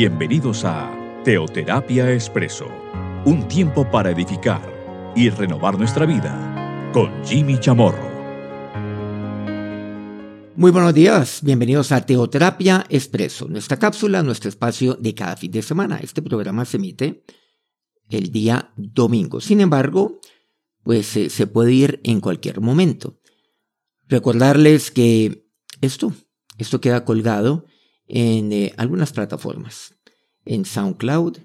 Bienvenidos a Teoterapia Expreso, un tiempo para edificar y renovar nuestra vida con Jimmy Chamorro. Muy buenos días, bienvenidos a Teoterapia Expreso, nuestra cápsula, nuestro espacio de cada fin de semana. Este programa se emite el día domingo. Sin embargo, pues eh, se puede ir en cualquier momento. Recordarles que esto, esto queda colgado en eh, algunas plataformas, en SoundCloud,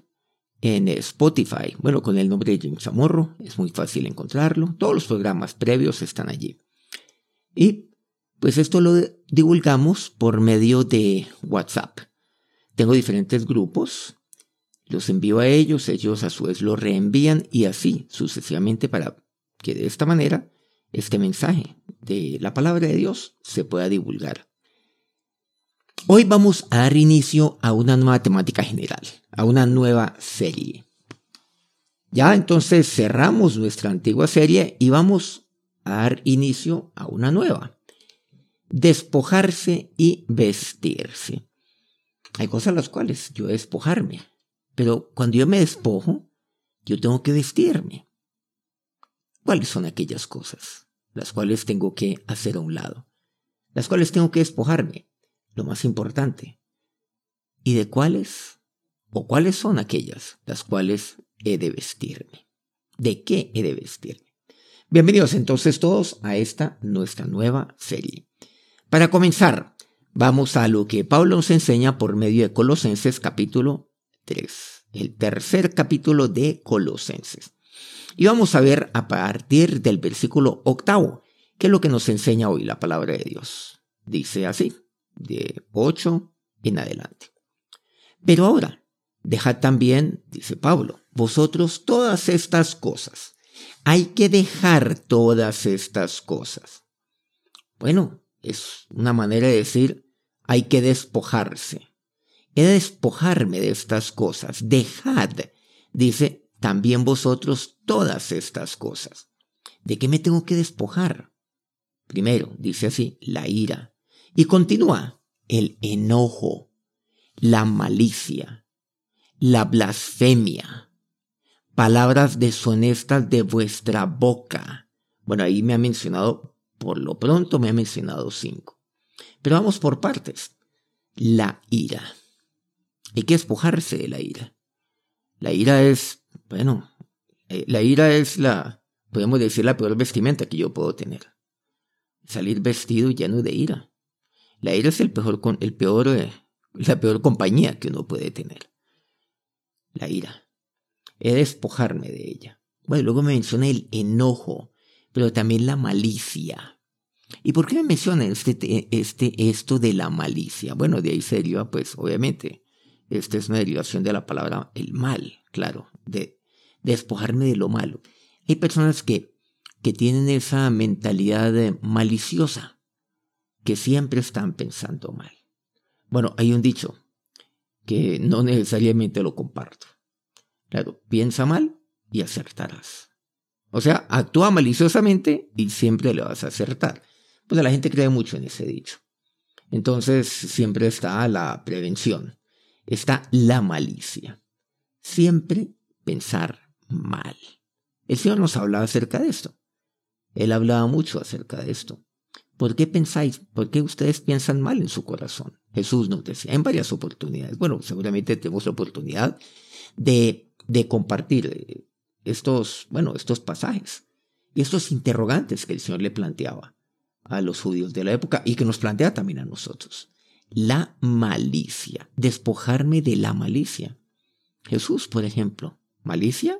en Spotify, bueno, con el nombre de Jim Zamorro, es muy fácil encontrarlo, todos los programas previos están allí. Y pues esto lo divulgamos por medio de WhatsApp. Tengo diferentes grupos, los envío a ellos, ellos a su vez lo reenvían y así sucesivamente para que de esta manera este mensaje de la palabra de Dios se pueda divulgar. Hoy vamos a dar inicio a una nueva temática general, a una nueva serie. Ya entonces cerramos nuestra antigua serie y vamos a dar inicio a una nueva. Despojarse y vestirse. Hay cosas las cuales yo despojarme, pero cuando yo me despojo, yo tengo que vestirme. ¿Cuáles son aquellas cosas? Las cuales tengo que hacer a un lado. Las cuales tengo que despojarme. Lo más importante. ¿Y de cuáles? ¿O cuáles son aquellas las cuales he de vestirme? ¿De qué he de vestirme? Bienvenidos entonces todos a esta nuestra nueva serie. Para comenzar, vamos a lo que Pablo nos enseña por medio de Colosenses capítulo 3, el tercer capítulo de Colosenses. Y vamos a ver a partir del versículo octavo, qué es lo que nos enseña hoy la palabra de Dios. Dice así, de 8 en adelante. Pero ahora, dejad también, dice Pablo, vosotros todas estas cosas. Hay que dejar todas estas cosas. Bueno, es una manera de decir, hay que despojarse. He de despojarme de estas cosas. Dejad, dice, también vosotros todas estas cosas. ¿De qué me tengo que despojar? Primero, dice así, la ira. Y continúa, el enojo, la malicia, la blasfemia, palabras deshonestas de vuestra boca. Bueno, ahí me ha mencionado, por lo pronto me ha mencionado cinco. Pero vamos por partes. La ira. Hay que despojarse de la ira. La ira es bueno, eh, la ira es la, podemos decir, la peor vestimenta que yo puedo tener. Salir vestido lleno de ira. La ira es el peor, el peor, eh, la peor compañía que uno puede tener. La ira. He de despojarme de ella. Bueno, luego me menciona el enojo, pero también la malicia. ¿Y por qué me menciona este, este, esto de la malicia? Bueno, de ahí se deriva, pues, obviamente, esta es una derivación de la palabra el mal, claro, de despojarme de lo malo. Hay personas que, que tienen esa mentalidad maliciosa, que siempre están pensando mal. Bueno, hay un dicho que no necesariamente lo comparto. Claro, piensa mal y acertarás. O sea, actúa maliciosamente y siempre le vas a acertar. Pues la gente cree mucho en ese dicho. Entonces siempre está la prevención, está la malicia. Siempre pensar mal. El Señor nos hablaba acerca de esto. Él hablaba mucho acerca de esto. ¿Por qué pensáis? ¿Por qué ustedes piensan mal en su corazón? Jesús nos decía en varias oportunidades. Bueno, seguramente tenemos la oportunidad de, de compartir eh, estos, bueno, estos pasajes y estos interrogantes que el Señor le planteaba a los judíos de la época y que nos plantea también a nosotros. La malicia, despojarme de la malicia. Jesús, por ejemplo, malicia,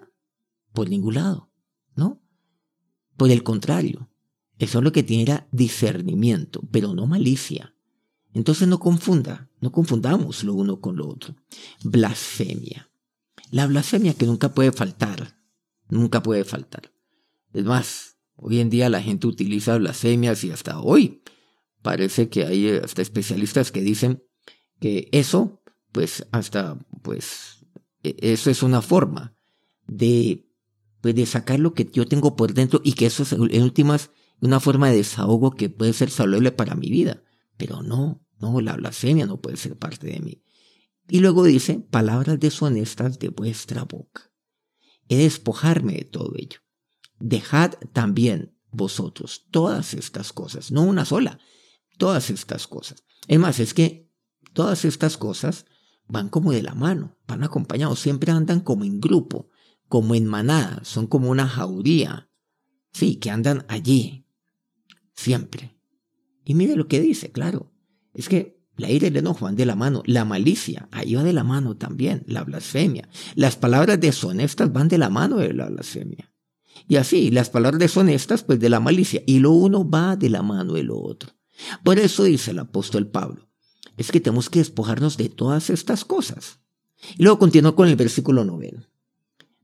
por ningún lado, ¿no? Por el contrario, eso es lo que tiene era discernimiento, pero no malicia. Entonces no confunda, no confundamos lo uno con lo otro. Blasfemia. La blasfemia que nunca puede faltar, nunca puede faltar. Es más, hoy en día la gente utiliza blasfemias y hasta hoy parece que hay hasta especialistas que dicen que eso, pues hasta, pues, e-, eso es una forma de pues, de sacar lo que yo tengo por dentro y que eso es en últimas una forma de desahogo que puede ser saludable para mi vida. Pero no, no, la blasfemia no puede ser parte de mí. Y luego dice, palabras deshonestas de vuestra boca. He de despojarme de todo ello. Dejad también vosotros todas estas cosas, no una sola, todas estas cosas. Es más, es que todas estas cosas van como de la mano, van acompañados, siempre andan como en grupo, como en manada, son como una jauría, sí, que andan allí, siempre. Y mire lo que dice, claro, es que la ira y el enojo van de la mano, la malicia, ahí va de la mano también, la blasfemia, las palabras deshonestas van de la mano de la blasfemia. Y así, las palabras deshonestas, pues de la malicia, y lo uno va de la mano de lo otro. Por eso dice el apóstol Pablo, es que tenemos que despojarnos de todas estas cosas. Y luego continúa con el versículo noveno.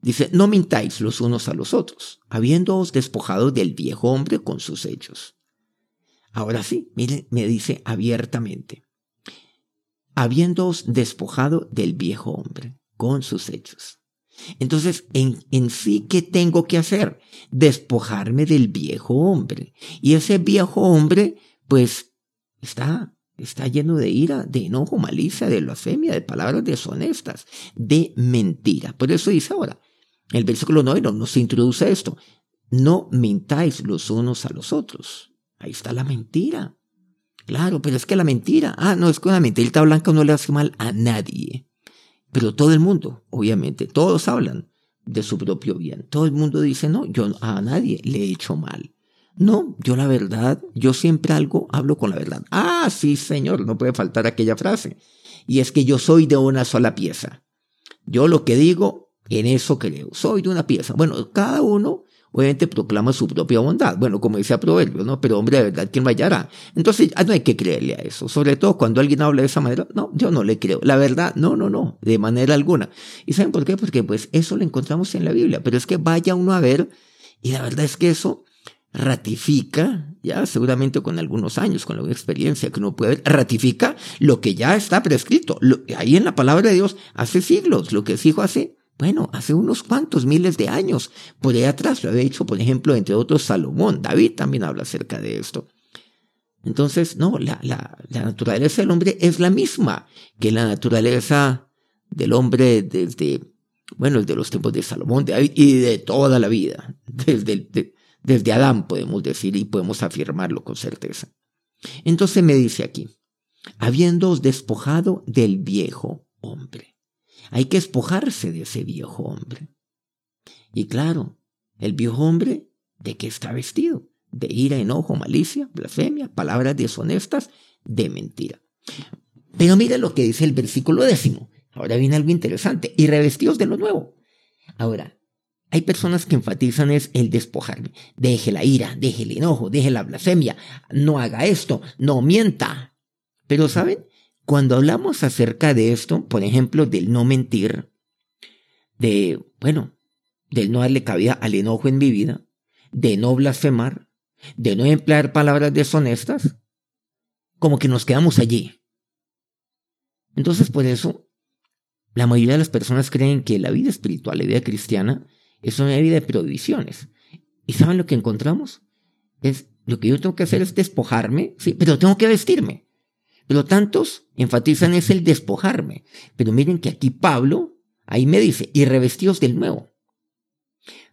Dice, no mintáis los unos a los otros, habiéndoos despojado del viejo hombre con sus hechos. Ahora sí, mire, me dice abiertamente, habiéndoos despojado del viejo hombre con sus hechos. Entonces, en, en sí, ¿qué tengo que hacer? Despojarme del viejo hombre. Y ese viejo hombre, pues, está está lleno de ira, de enojo, malicia, de blasfemia, de palabras deshonestas, de mentira. Por eso dice ahora, el versículo 9 nos introduce esto. No mintáis los unos a los otros. Ahí está la mentira. Claro, pero es que la mentira, ah, no, es que una mentirita blanca no le hace mal a nadie. Pero todo el mundo, obviamente, todos hablan de su propio bien. Todo el mundo dice, no, yo a nadie le he hecho mal. No, yo la verdad, yo siempre algo hablo con la verdad. Ah, sí, señor, no puede faltar aquella frase. Y es que yo soy de una sola pieza. Yo lo que digo, en eso creo. Soy de una pieza. Bueno, cada uno obviamente proclama su propia bondad. Bueno, como dice a Proverbio, ¿no? Pero hombre, de verdad, ¿quién hallará? Entonces, no hay que creerle a eso. Sobre todo cuando alguien habla de esa manera, no, yo no le creo. La verdad, no, no, no, de manera alguna. ¿Y saben por qué? Porque pues eso lo encontramos en la Biblia. Pero es que vaya uno a ver, y la verdad es que eso ratifica, ya seguramente con algunos años, con la experiencia que uno puede ver, ratifica lo que ya está prescrito. ahí en la palabra de Dios hace siglos, lo que se dijo hace, bueno, hace unos cuantos miles de años. Por ahí atrás lo había dicho, por ejemplo, entre otros Salomón. David también habla acerca de esto. Entonces, no, la, la, naturaleza del hombre es la misma que la naturaleza del hombre desde, bueno, desde los tiempos de Salomón, de David y de toda la vida, desde desde Adán podemos decir y podemos afirmarlo con certeza. Entonces me dice aquí, habiéndoos despojado del viejo hombre. Hay que despojarse de ese viejo hombre. Y claro, el viejo hombre, ¿de qué está vestido? De ira, enojo, malicia, blasfemia, palabras deshonestas, de mentira. Pero mira lo que dice el versículo décimo. Ahora viene algo interesante. Y revestidos de lo nuevo. Ahora, hay personas que enfatizan es el despojarme. Deje la ira, deje el enojo, deje la blasfemia, no haga esto, no mienta. Pero ¿saben? Cuando hablamos acerca de esto, por ejemplo, del no mentir, de, bueno, del no darle cabida al enojo en mi vida, de no blasfemar, de no emplear palabras deshonestas, como que nos quedamos allí. Entonces, por eso, la mayoría de las personas creen que la vida espiritual, la vida cristiana, es una vida de prohibiciones. ¿Y saben lo que encontramos? Es lo que yo tengo que hacer es despojarme, sí, pero tengo que vestirme. Pero tantos enfatizan es el despojarme. Pero miren que aquí Pablo, ahí me dice, y revestidos del nuevo.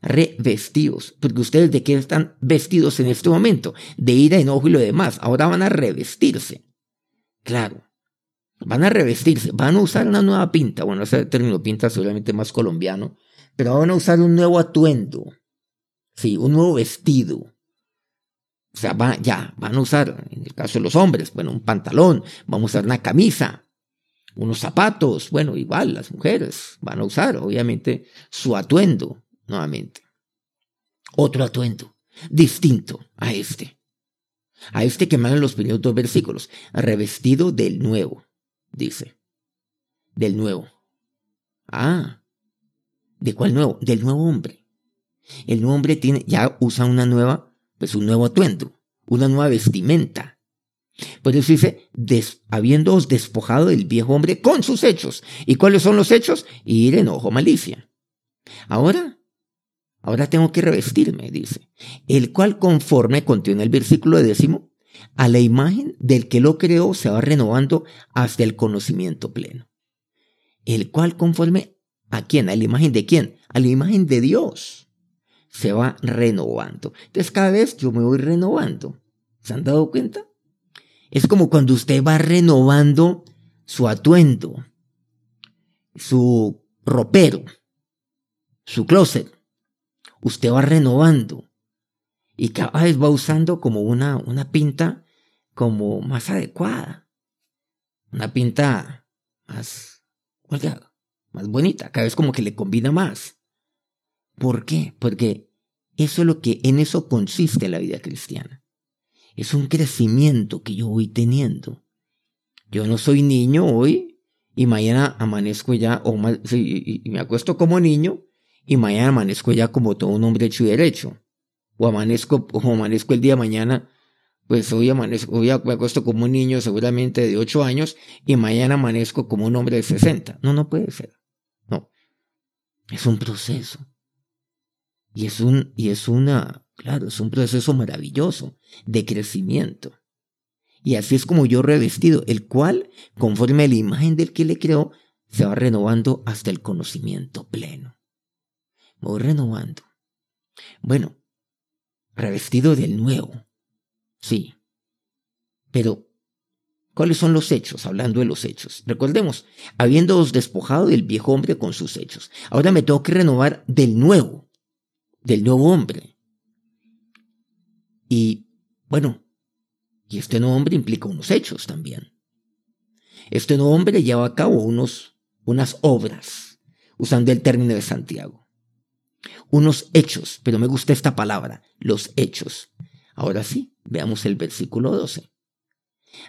Revestidos, porque ustedes de qué están vestidos en este momento? De ira, enojo y lo demás. Ahora van a revestirse. Claro, van a revestirse, van a usar una nueva pinta. Bueno, ese término pinta seguramente más colombiano, pero van a usar un nuevo atuendo, sí, un nuevo vestido. O sea, ya, van a usar, en el caso de los hombres, bueno, un pantalón, vamos a usar una camisa, unos zapatos, bueno, igual las mujeres van a usar, obviamente, su atuendo, nuevamente. Otro atuendo, distinto a este. A este que mandan los primeros dos versículos, revestido del nuevo, dice. Del nuevo. Ah, ¿De cuál nuevo? Del nuevo hombre. El nuevo hombre tiene, ya usa una nueva, pues un nuevo atuendo, una nueva vestimenta. Por eso dice, des, habiéndoos despojado del viejo hombre con sus hechos. ¿Y cuáles son los hechos? Ir enojo, malicia. Ahora, ahora tengo que revestirme, dice. El cual conforme, contiene el versículo décimo, a la imagen del que lo creó se va renovando hasta el conocimiento pleno. el cual conforme a quién, a la imagen de quién, a la imagen de Dios, se va renovando. Entonces cada vez yo me voy renovando. ¿Se han dado cuenta? Es como cuando usted va renovando su atuendo, su ropero, su closet. Usted va renovando y cada vez va usando como una, una pinta como más adecuada. Una pinta más, más bonita, cada vez como que le combina más. ¿Por qué? Porque eso es lo que en eso consiste la vida cristiana. Es un crecimiento que yo voy teniendo. Yo no soy niño hoy y mañana amanezco ya, o me acuesto como niño y mañana amanezco ya como todo un hombre hecho y derecho. O amanezco, o amanezco el día de mañana pues hoy amanezco, hoy me acuesto como un niño seguramente de 8 años y mañana amanezco como un hombre de 60. No, no puede ser. No. Es un proceso. Y es un, y es una, claro, es un proceso maravilloso de crecimiento. Y así es como yo revestido, el cual, conforme a la imagen del que le creó, se va renovando hasta el conocimiento pleno. voy renovando. Bueno, revestido del nuevo Sí. Pero, ¿cuáles son los hechos? Hablando de los hechos. Recordemos, habiéndoos despojado del viejo hombre con sus hechos. Ahora me tengo que renovar del nuevo, del nuevo hombre. Y, bueno, y este nuevo hombre implica unos hechos también. Este nuevo hombre lleva a cabo unos, unas obras, usando el término de Santiago. Unos hechos, pero me gusta esta palabra, los hechos. Ahora sí, veamos el versículo 12.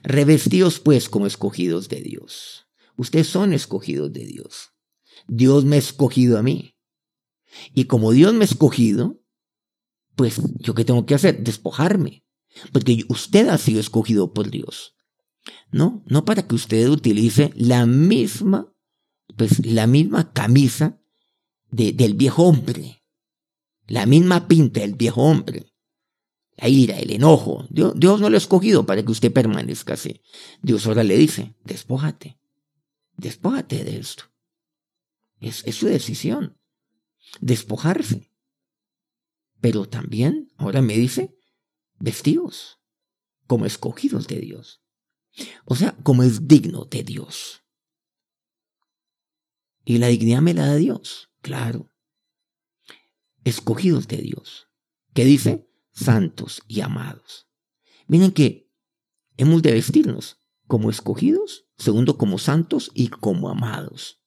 Revestidos pues como escogidos de Dios. Ustedes son escogidos de Dios. Dios me ha escogido a mí. Y como Dios me ha escogido, pues yo qué tengo que hacer? Despojarme. Porque usted ha sido escogido por Dios. No, no para que usted utilice la misma, pues la misma camisa del viejo hombre. La misma pinta del viejo hombre la ira, el enojo. Dios, no lo ha escogido para que usted permanezca así. Dios ahora le dice, despójate, despójate de esto. Es, es su decisión, despojarse. Pero también, ahora me dice, vestidos como escogidos de Dios. O sea, como es digno de Dios. Y la dignidad me la da Dios, claro. Escogidos de Dios. ¿Qué dice? santos y amados. Miren que hemos de vestirnos como escogidos, segundo como santos y como amados.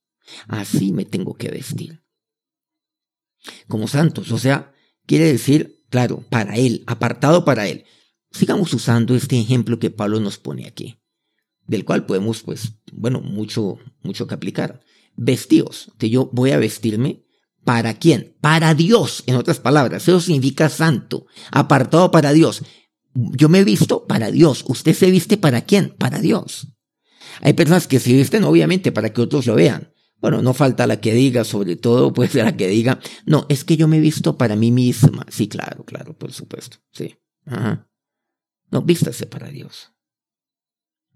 Así me tengo que vestir. Como santos, o sea, quiere decir, claro, para Él, apartado para Él. Sigamos usando este ejemplo que Pablo nos pone aquí, del cual podemos, pues, bueno, mucho, mucho que aplicar. Vestidos, que yo voy a vestirme ¿Para quién? Para Dios, en otras palabras. Eso significa santo, apartado para Dios. Yo me he visto para Dios. ¿Usted se viste para quién? Para Dios. Hay personas que se visten obviamente para que otros lo vean. Bueno, no falta la que diga, sobre todo pues la que diga, no, es que yo me he visto para mí misma. Sí, claro, claro, por supuesto. Sí. Ajá. No, vístase para Dios.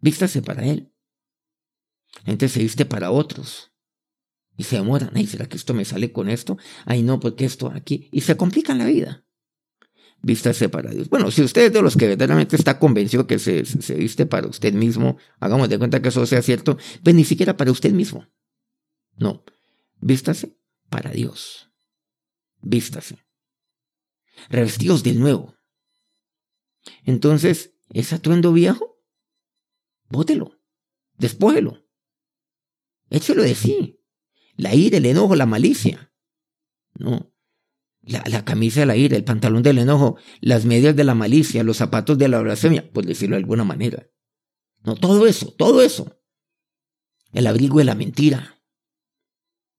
Vístase para Él. gente se viste para otros. Y se demoran, ay, ¿será que esto me sale con esto? Ay, no, porque esto aquí. Y se complican la vida. Vístase para Dios. Bueno, si usted es de los que verdaderamente está convencido que se, se viste para usted mismo, hagamos de cuenta que eso sea cierto, pues ni siquiera para usted mismo. No, vístase para Dios. Vístase. Revestidos de nuevo. Entonces, ¿es atuendo viejo? Bótelo. Despójelo. Échelo de sí la ira, el enojo, la malicia. No. La, camisa de la ira, el pantalón del enojo, las medias de la malicia, los zapatos de la blasfemia, por decirlo de alguna manera. No, todo eso, todo eso. El abrigo de la mentira.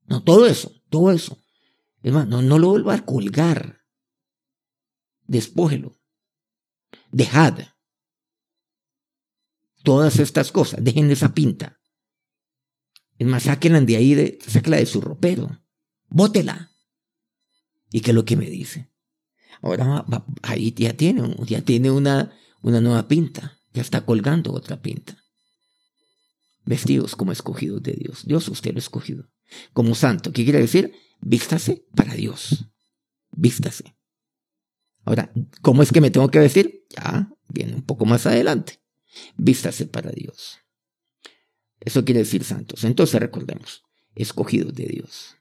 No, todo eso, todo eso. Es más, no, lo vuelva a colgar. Despójelo. Dejad. Todas estas cosas, dejen esa pinta. Es más, sáquenla de ahí, de, sáquela de su ropero. Bótela. ¿Y qué es lo que me dice? Ahora ahí ya tiene, ya tiene una, una nueva pinta. Ya está colgando otra pinta. Vestidos como escogidos de Dios. Dios usted lo ha escogido. Como santo, ¿qué quiere decir? Vístase para Dios. Vístase. Ahora, ¿cómo es que me tengo que vestir? Ya, viene un poco más adelante. Vístase para Dios. Eso quiere decir santos. Entonces recordemos, escogidos de Dios.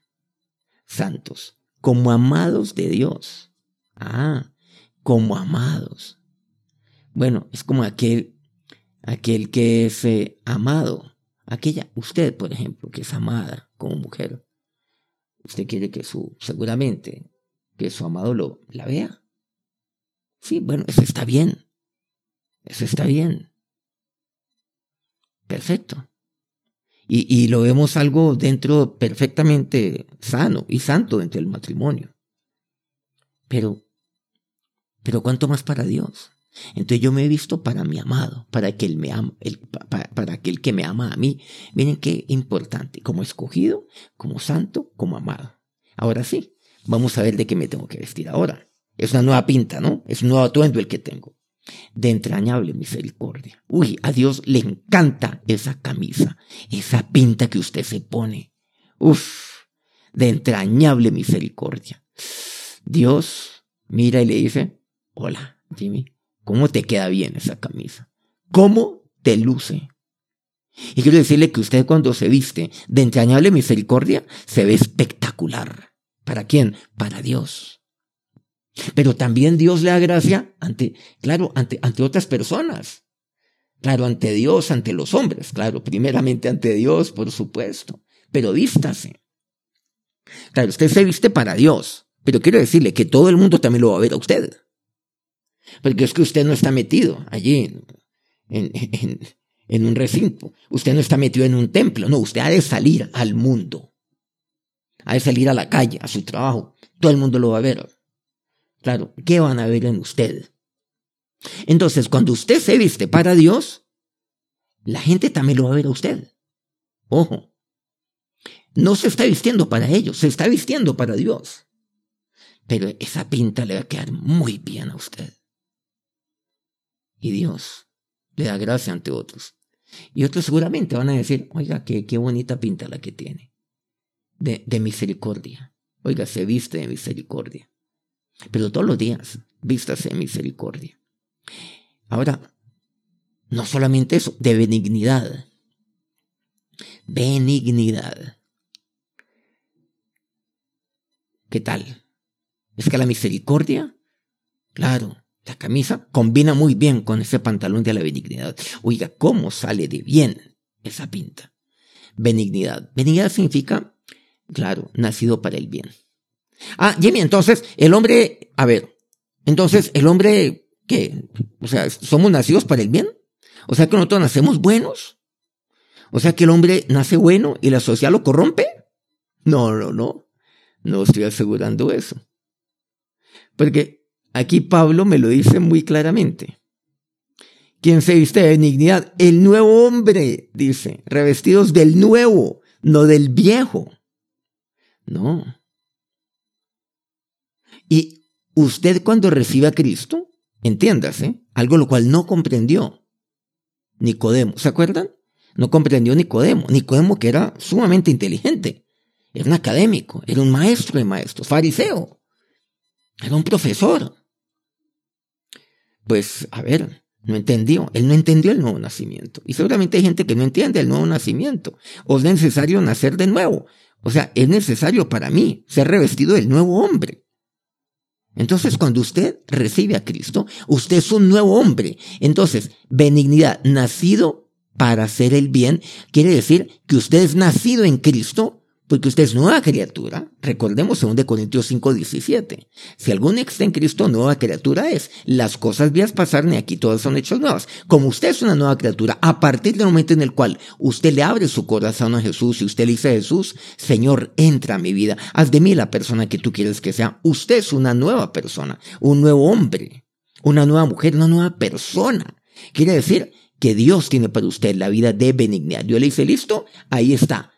Santos, como amados de Dios. Ah, como amados. Bueno, es como aquel, aquel que es eh, amado. Aquella, usted, por ejemplo, que es amada como mujer. Usted quiere que su, seguramente, que su amado lo, la vea. Sí, bueno, eso está bien. Eso está bien. Perfecto. Y, y, lo vemos algo dentro perfectamente sano y santo dentro del matrimonio. Pero, pero ¿cuánto más para Dios? Entonces yo me he visto para mi amado, para aquel, me ama, el, para aquel que me ama a mí. Miren qué importante, como escogido, como santo, como amado. Ahora sí, vamos a ver de qué me tengo que vestir ahora. Es una nueva pinta, ¿no? Es un nuevo atuendo el que tengo. De entrañable misericordia. Uy, a Dios le encanta esa camisa, esa pinta que usted se pone. Uf, de entrañable misericordia. Dios mira y le dice, hola, Jimmy, ¿cómo te queda bien esa camisa? ¿Cómo te luce? Y quiero decirle que usted cuando se viste de entrañable misericordia, se ve espectacular. ¿Para quién? Para Dios. Pero también Dios le da gracia ante, claro, ante, ante otras personas. Claro, ante Dios, ante los hombres, claro, primeramente ante Dios, por supuesto. Pero vístase. Claro, usted se viste para Dios, pero quiero decirle que todo el mundo también lo va a ver a usted. Porque es que usted no está metido allí en, en, en un recinto. Usted no está metido en un templo. No, usted ha de salir al mundo. Ha de salir a la calle, a su trabajo. Todo el mundo lo va a ver. Claro, ¿qué van a ver en usted? Entonces, cuando usted se viste para Dios, la gente también lo va a ver a usted. Ojo, no se está vistiendo para ellos, se está vistiendo para Dios. Pero esa pinta le va a quedar muy bien a usted. Y Dios le da gracia ante otros. Y otros seguramente van a decir, oiga, qué, qué bonita pinta la que tiene. De, de misericordia. Oiga, se viste de misericordia. Pero todos los días, vístase en misericordia. Ahora, no solamente eso, de benignidad. Benignidad. ¿Qué tal? Es que la misericordia, claro, la camisa combina muy bien con ese pantalón de la benignidad. Oiga, ¿cómo sale de bien esa pinta? Benignidad. Benignidad significa, claro, nacido para el bien. Ah, Jimmy, entonces el hombre, a ver, entonces el hombre, ¿qué? O sea, ¿somos nacidos para el bien? O sea que nosotros nacemos buenos. O sea que el hombre nace bueno y la sociedad lo corrompe. No, no, no. No estoy asegurando eso. Porque aquí Pablo me lo dice muy claramente. ¿Quién se viste de benignidad? El nuevo hombre, dice, revestidos del nuevo, no del viejo. No. Y usted cuando recibe a Cristo, entiéndase, algo lo cual no comprendió Nicodemo, ¿se acuerdan? No comprendió Nicodemo, Nicodemo que era sumamente inteligente, era un académico, era un maestro de maestros, fariseo, era un profesor. Pues, a ver, no entendió, él no entendió el nuevo nacimiento. Y seguramente hay gente que no entiende el nuevo nacimiento. O es necesario nacer de nuevo. O sea, es necesario para mí ser revestido del nuevo hombre. Entonces, cuando usted recibe a Cristo, usted es un nuevo hombre. Entonces, benignidad, nacido para hacer el bien, quiere decir que usted es nacido en Cristo porque usted es nueva criatura. Recordemos 2 Corintios 5, 17. Si alguno está en Cristo, nueva criatura es. Las cosas vías pasaron y aquí todas son hechas nuevas. Como usted es una nueva criatura, a partir del momento en el cual usted le abre su corazón a Jesús y usted le dice a Jesús, Señor, entra a mi vida, haz de mí la persona que tú quieres que sea. Usted es una nueva persona, un nuevo hombre, una nueva mujer, una nueva persona. Quiere decir que Dios tiene para usted la vida de benignidad. Yo le dice, listo, ahí está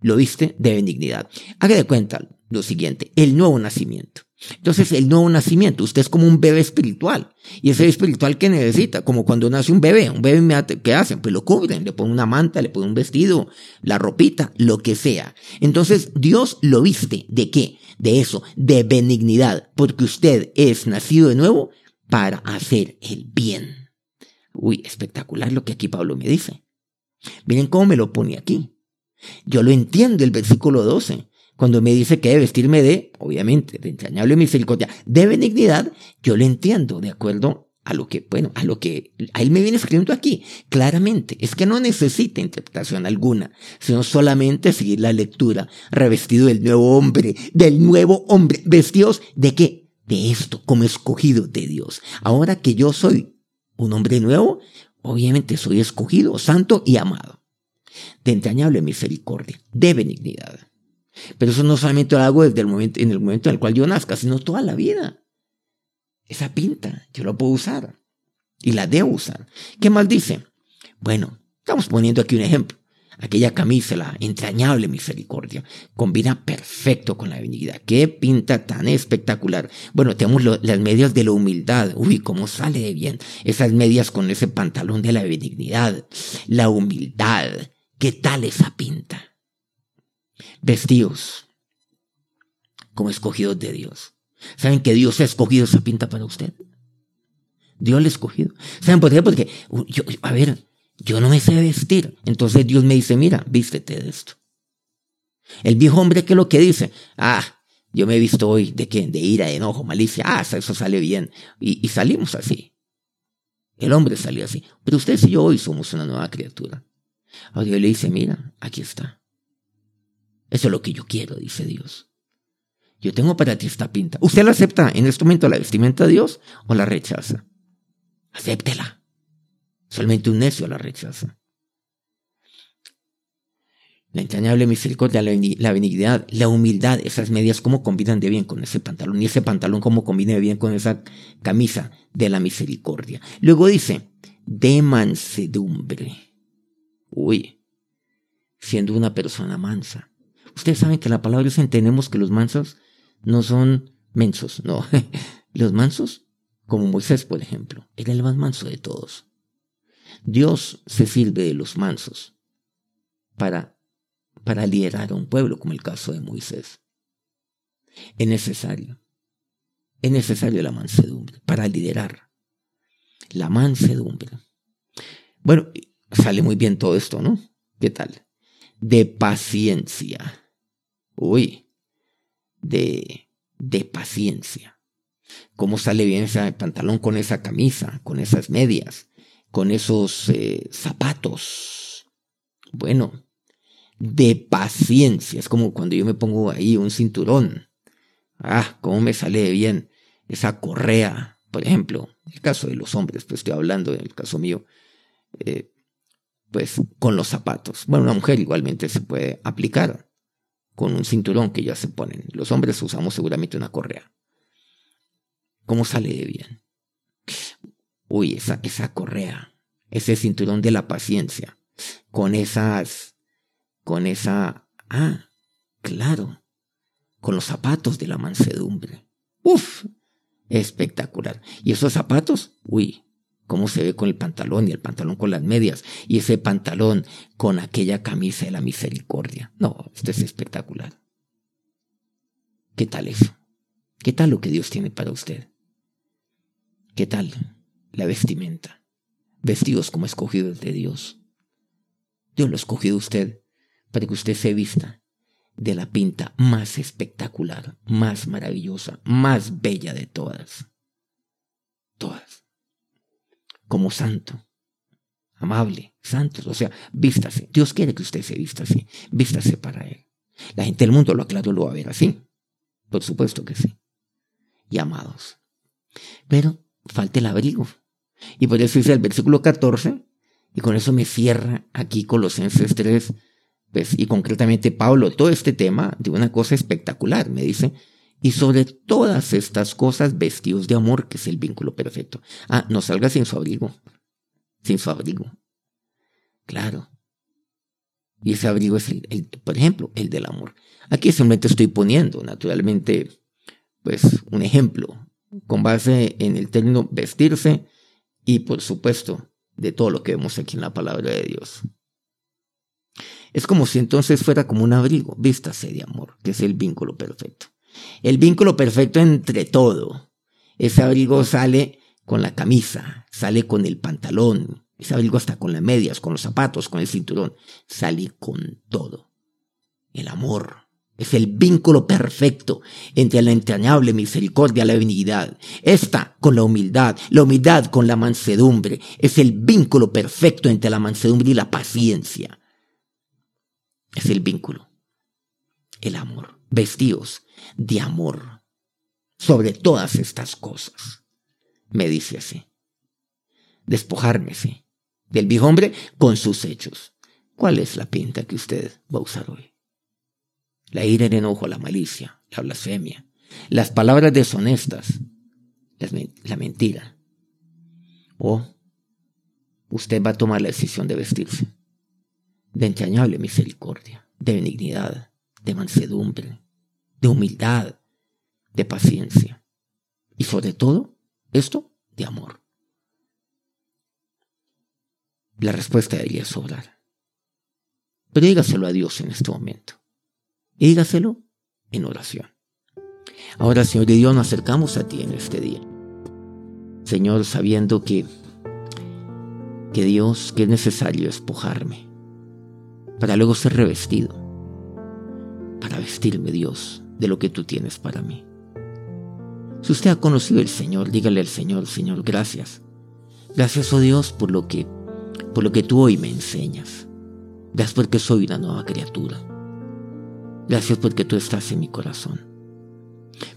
lo viste de benignidad. Haga de cuenta lo siguiente, el nuevo nacimiento. Entonces, el nuevo nacimiento, usted es como un bebé espiritual. Y ese espiritual que necesita, como cuando nace un bebé, un bebé, ¿qué hacen? Pues lo cubren, le ponen una manta, le ponen un vestido, la ropita, lo que sea. Entonces, Dios lo viste. ¿De qué? De eso, de benignidad, porque usted es nacido de nuevo para hacer el bien. Uy, espectacular lo que aquí Pablo me dice. Miren cómo me lo pone aquí. Yo lo entiendo el versículo 12 cuando me dice que debe vestirme de, obviamente, de entrañable misericordia, de benignidad, yo lo entiendo de acuerdo a lo que, bueno, a lo que a él me viene escribiendo aquí, claramente. Es que no necesita interpretación alguna, sino solamente seguir la lectura, revestido del nuevo hombre, del nuevo hombre, vestidos de qué? De esto, como escogido de Dios. Ahora que yo soy un hombre nuevo, obviamente soy escogido, santo y amado. De entrañable misericordia, de benignidad. Pero eso no solamente lo hago desde el momento, en el momento en el cual yo nazca, sino toda la vida. Esa pinta, yo la puedo usar. Y la debo usar. ¿Qué más dice? Bueno, estamos poniendo aquí un ejemplo. Aquella camisa, la entrañable misericordia, combina perfecto con la benignidad. Qué pinta tan espectacular. Bueno, tenemos las medias de la humildad. Uy, cómo sale de bien. Esas medias con ese pantalón de la benignidad. La humildad. ¿Qué tal esa pinta? vestidos como escogidos de Dios. ¿Saben que Dios ha escogido esa pinta para usted? Dios le ha escogido. ¿Saben por qué? Porque, yo, a ver, yo no me sé vestir. Entonces Dios me dice, mira, vístete de esto. El viejo hombre, ¿qué es lo que dice? Ah, yo me he visto hoy de qué? De ira, de enojo, malicia. Ah, eso sale bien. Y, y salimos así. El hombre salió así. Pero usted y yo hoy somos una nueva criatura. Ahora Dios le dice, mira, aquí está. Eso es lo que yo quiero, dice Dios. Yo tengo para ti esta pinta. ¿Usted la acepta en este momento la vestimenta de Dios o la rechaza? Acéptela. Solamente un necio la rechaza. La entrañable misericordia, la benignidad, la humildad, esas medias, cómo combinan de bien con ese pantalón. Y ese pantalón, cómo combina de bien con esa camisa de la misericordia. Luego dice, de mansedumbre. Uy, siendo una persona mansa. Ustedes saben que la palabra Dios entendemos que los mansos no son mensos, no. los mansos, como Moisés, por ejemplo, era el más manso de todos. Dios se sirve de los mansos para, para liderar a un pueblo, como el caso de Moisés. Es necesario. Es necesario la mansedumbre para liderar. La mansedumbre. Bueno, sale muy bien todo esto, ¿no? ¿Qué tal? De paciencia uy, de, de paciencia. ¿Cómo sale bien ese pantalón con esa camisa, con esas medias, con esos eh, zapatos? Bueno, de paciencia. Es como cuando yo me pongo ahí un cinturón. Ah, cómo me sale bien esa correa, por ejemplo. El caso de los hombres, pues estoy hablando en el caso mío. Eh, pues con los zapatos. Bueno, una mujer igualmente se puede aplicar con un cinturón que ya se ponen. Los hombres usamos seguramente una correa. ¿Cómo sale de bien? Uy, esa, esa correa, ese cinturón de la paciencia, con esas, con esa, ah, claro, con los zapatos de la mansedumbre. Uf, espectacular. Y esos zapatos, uy, cómo se ve con el pantalón y el pantalón con las medias y ese pantalón con aquella camisa de la misericordia. No, esto es espectacular. ¿Qué tal eso? ¿Qué tal lo que Dios tiene para usted? ¿Qué tal la vestimenta? Vestidos como escogidos de Dios. Dios lo ha escogido usted para que usted se vista de la pinta más espectacular, más maravillosa, más bella de todas. Todas como santo, amable, santo. O sea, vístase. Dios quiere que usted se vista así. Vístase para Él. La gente del mundo lo aclaro lo va a ver así. Por supuesto que sí. Y amados. Pero falta el abrigo. Y por eso dice el versículo 14, y con eso me cierra aquí Colosenses 3, pues, y concretamente Pablo, todo este tema de una cosa espectacular. Me dice, y sobre todas estas cosas vestidos de amor, que es el vínculo perfecto. Ah, no salga sin su abrigo. Sin su abrigo. Claro. Y ese abrigo es, el, por ejemplo, el del amor. Aquí simplemente estoy poniendo, naturalmente, pues un ejemplo con base en el término vestirse y por supuesto de todo lo que vemos aquí en la palabra de Dios. Es como si entonces fuera como un abrigo, vístase de amor, que es el vínculo perfecto. El vínculo perfecto entre todo. Ese abrigo sale con la camisa, sale con el pantalón, ese abrigo hasta con las medias, con los zapatos, con el cinturón, sale con todo. El amor, es el vínculo perfecto entre la entrañable misericordia y la benignidad. Esta con la humildad, la humildad con la mansedumbre. Es el vínculo perfecto entre la mansedumbre y la paciencia. Es el vínculo. El amor. Vestidos de amor. Sobre todas estas cosas. Me dice así. Despojármese del viejo hombre con sus hechos. ¿Cuál es la pinta que usted va a usar hoy? la ira, el enojo, la malicia, la blasfemia, las palabras deshonestas, la mentira. O usted va a tomar la decisión de vestirse de entrañable misericordia, de benignidad, de mansedumbre, de humildad, de paciencia. Y sobre todo, esto de amor. La respuesta debería sobrar. Pero dígaselo a Dios en este momento y dígaselo en oración. Ahora, Señor de Dios, nos acercamos a ti en este día. Señor, sabiendo que, que Dios, que es necesario despojarme para luego ser revestido, para vestirme, Dios, de lo que tú tienes para mí. Si usted ha conocido al Señor, dígale al Señor, Señor, gracias. Gracias, oh Dios, por lo que, por lo que tú hoy me enseñas. Gracias porque soy una nueva criatura. Gracias porque tú estás en mi corazón.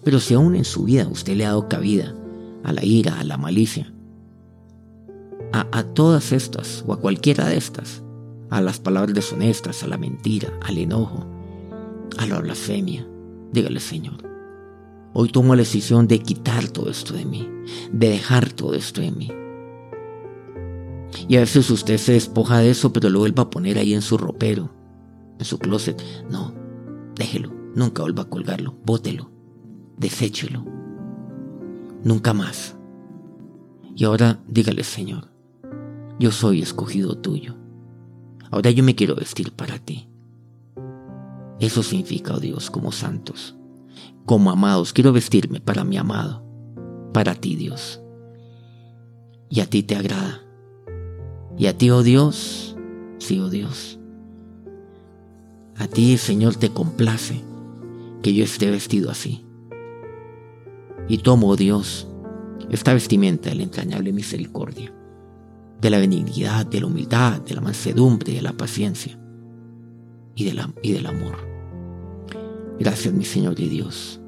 Pero si aún en su vida usted le ha dado cabida a la ira, a la malicia, a, todas estas o a cualquiera de estas, a las palabras deshonestas, a la mentira, al enojo, a la blasfemia, dígale Señor, hoy tomo la decisión de quitar todo esto de mí, de dejar todo esto de mí. Y a veces usted se despoja de eso, pero lo vuelve a poner ahí en su ropero, en su closet. No, Déjelo, nunca vuelva a colgarlo, bótelo, deséchelo. Nunca más. Y ahora dígale, Señor, yo soy escogido tuyo. Ahora yo me quiero vestir para ti. Eso significa, oh Dios, como santos, como amados, quiero vestirme para mi amado, para ti, Dios. Y a ti te agrada. Y a ti, oh Dios, sí, oh Dios, a ti, Señor, te complace que yo esté vestido así. Y tomo, oh Dios, esta vestimenta de la entrañable misericordia, de la benignidad, de la humildad, de la mansedumbre, de la paciencia y, y del amor. Gracias, mi Señor y Dios.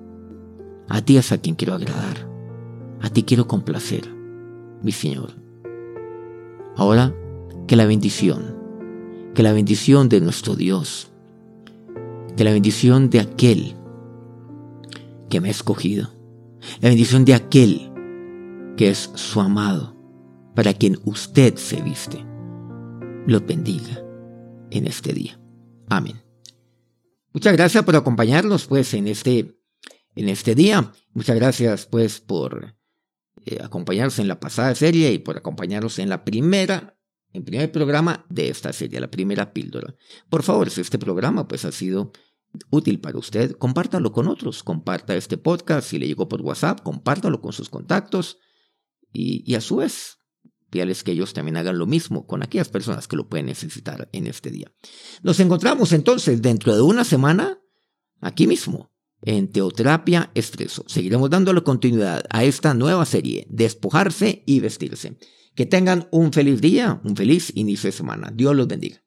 A ti es a quien quiero agradar. A ti quiero complacer, mi Señor. Ahora, que la bendición, que la bendición de nuestro Dios, de la bendición de aquel que me ha escogido, la bendición de aquel que es su amado, para quien usted se viste, lo bendiga en este día. Amén. Muchas gracias por acompañarnos pues en este, en este día. Muchas gracias pues por eh, acompañarnos en la pasada serie y por acompañarnos en la primera primer programa de esta serie, la primera píldora. Por favor, si este programa pues ha sido útil para usted, compártalo con otros, comparta este podcast, si le llegó por WhatsApp, compártalo con sus contactos y, y a su vez, que ellos también hagan lo mismo con aquellas personas que lo pueden necesitar en este día. Nos encontramos entonces dentro de una semana, aquí mismo, en Teoterapia Expreso. Seguiremos dándole continuidad a esta nueva serie, Despojarse y Vestirse. Que tengan un feliz día, un feliz inicio de semana. Dios los bendiga.